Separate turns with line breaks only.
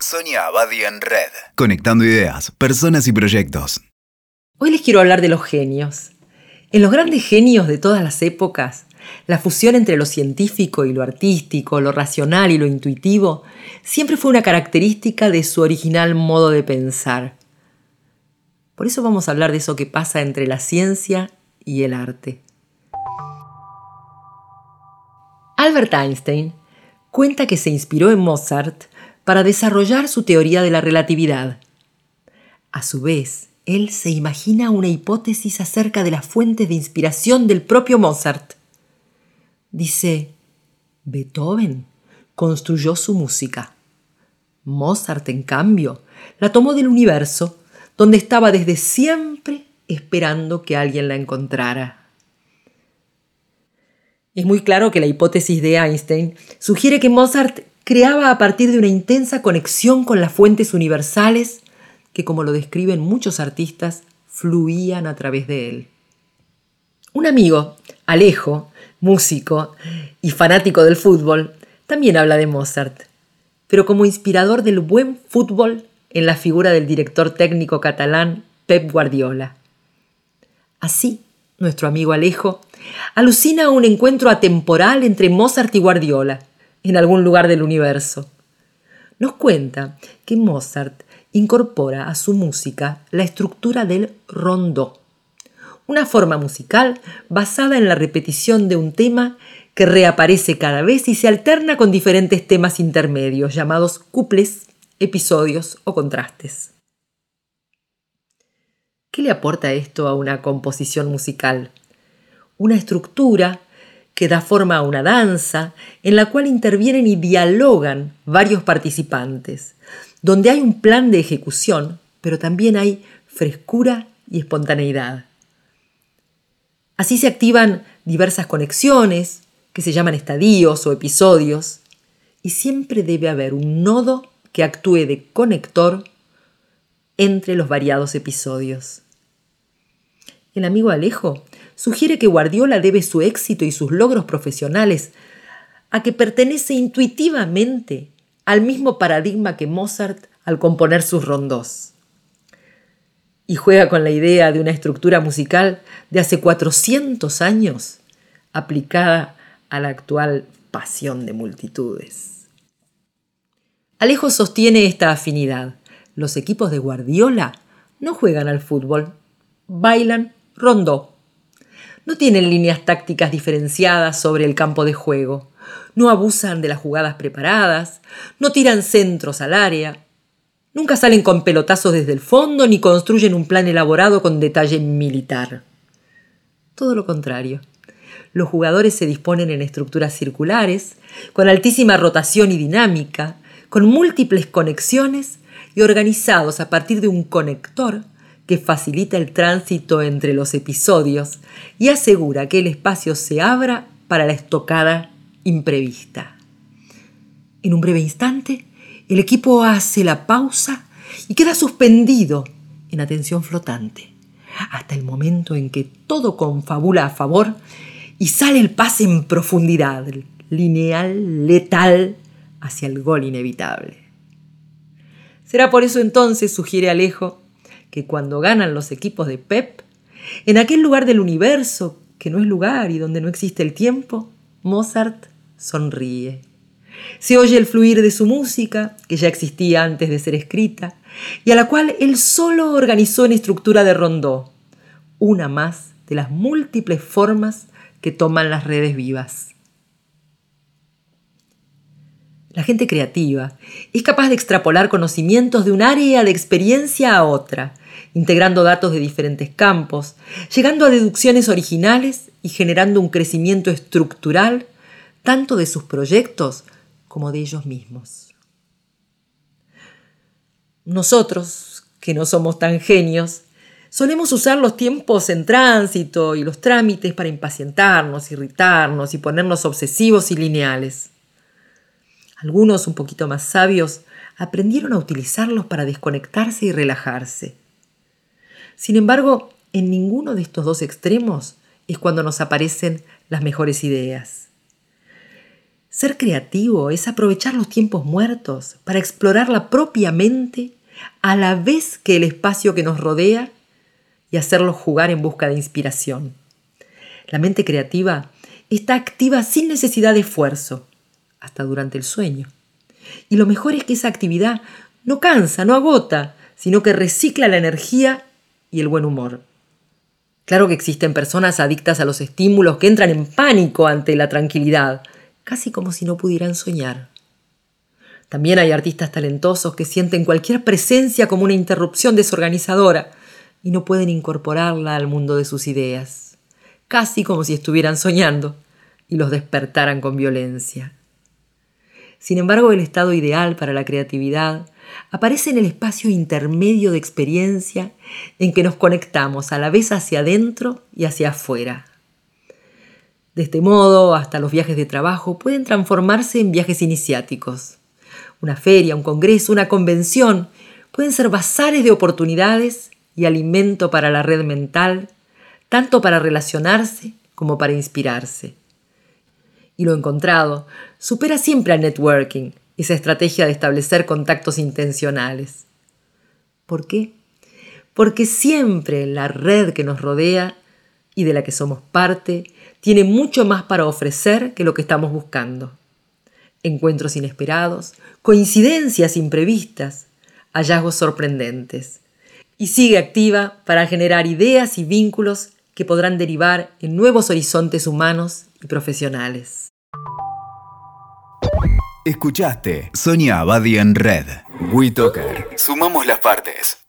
Sonia Abadi en Red. Conectando ideas, personas y proyectos.
Hoy les quiero hablar de los genios. En los grandes genios de todas las épocas, la fusión entre lo científico y lo artístico, lo racional y lo intuitivo, siempre fue una característica de su original modo de pensar. Por eso vamos a hablar de eso que pasa entre la ciencia y el arte. Albert Einstein cuenta que se inspiró en Mozart para desarrollar su teoría de la relatividad. A su vez, él se imagina una hipótesis acerca de las fuentes de inspiración del propio Mozart. Dice, Beethoven construyó su música. Mozart, en cambio, la tomó del universo, donde estaba desde siempre esperando que alguien la encontrara. Es muy claro que la hipótesis de Einstein sugiere que Mozart creaba a partir de una intensa conexión con las fuentes universales que, como lo describen muchos artistas, fluían a través de él. Un amigo, Alejo, músico y fanático del fútbol, también habla de Mozart, pero como inspirador del buen fútbol en la figura del director técnico catalán Pep Guardiola. Así, nuestro amigo Alejo alucina un encuentro atemporal entre Mozart y Guardiola, en algún lugar del universo. Nos cuenta que Mozart incorpora a su música la estructura del rondó, una forma musical basada en la repetición de un tema que reaparece cada vez y se alterna con diferentes temas intermedios llamados cuples, episodios o contrastes. ¿Qué le aporta esto a una composición musical? Una estructura que da forma a una danza en la cual intervienen y dialogan varios participantes, donde hay un plan de ejecución, pero también hay frescura y espontaneidad. Así se activan diversas conexiones, que se llaman estadios o episodios, y siempre debe haber un nodo que actúe de conector entre los variados episodios. El amigo Alejo sugiere que Guardiola debe su éxito y sus logros profesionales a que pertenece intuitivamente al mismo paradigma que Mozart al componer sus rondos. Y juega con la idea de una estructura musical de hace 400 años aplicada a la actual pasión de multitudes. Alejo sostiene esta afinidad. Los equipos de Guardiola no juegan al fútbol, bailan rondó no tienen líneas tácticas diferenciadas sobre el campo de juego, no abusan de las jugadas preparadas, no tiran centros al área, nunca salen con pelotazos desde el fondo ni construyen un plan elaborado con detalle militar. Todo lo contrario. Los jugadores se disponen en estructuras circulares, con altísima rotación y dinámica, con múltiples conexiones y organizados a partir de un conector que facilita el tránsito entre los episodios y asegura que el espacio se abra para la estocada imprevista. En un breve instante, el equipo hace la pausa y queda suspendido en atención flotante, hasta el momento en que todo confabula a favor y sale el pase en profundidad, lineal, letal, hacia el gol inevitable. Será por eso entonces, sugiere Alejo, que cuando ganan los equipos de Pep, en aquel lugar del universo que no es lugar y donde no existe el tiempo, Mozart sonríe. Se oye el fluir de su música, que ya existía antes de ser escrita, y a la cual él solo organizó en estructura de rondó, una más de las múltiples formas que toman las redes vivas. La gente creativa es capaz de extrapolar conocimientos de un área de experiencia a otra integrando datos de diferentes campos, llegando a deducciones originales y generando un crecimiento estructural tanto de sus proyectos como de ellos mismos. Nosotros, que no somos tan genios, solemos usar los tiempos en tránsito y los trámites para impacientarnos, irritarnos y ponernos obsesivos y lineales. Algunos un poquito más sabios aprendieron a utilizarlos para desconectarse y relajarse sin embargo, en ninguno de estos dos extremos es cuando nos aparecen las mejores ideas. Ser creativo es aprovechar los tiempos muertos para explorar la propia mente a la vez que el espacio que nos rodea y hacerlo jugar en busca de inspiración. La mente creativa está activa sin necesidad de esfuerzo, hasta durante el sueño. Y lo mejor es que esa actividad no cansa, no agota, sino que recicla la energía y el buen humor. Claro que existen personas adictas a los estímulos que entran en pánico ante la tranquilidad, casi como si no pudieran soñar. También hay artistas talentosos que sienten cualquier presencia como una interrupción desorganizadora y no pueden incorporarla al mundo de sus ideas, casi como si estuvieran soñando y los despertaran con violencia. Sin embargo, el estado ideal para la creatividad aparece en el espacio intermedio de experiencia en que nos conectamos a la vez hacia adentro y hacia afuera. De este modo, hasta los viajes de trabajo pueden transformarse en viajes iniciáticos. Una feria, un congreso, una convención pueden ser bazares de oportunidades y alimento para la red mental, tanto para relacionarse como para inspirarse. Y lo encontrado supera siempre al networking, esa estrategia de establecer contactos intencionales. ¿Por qué? Porque siempre la red que nos rodea y de la que somos parte tiene mucho más para ofrecer que lo que estamos buscando. Encuentros inesperados, coincidencias imprevistas, hallazgos sorprendentes. Y sigue activa para generar ideas y vínculos que podrán derivar en nuevos horizontes humanos y profesionales.
Escuchaste Sonia Abadi en Red. WeToker. Sumamos las partes.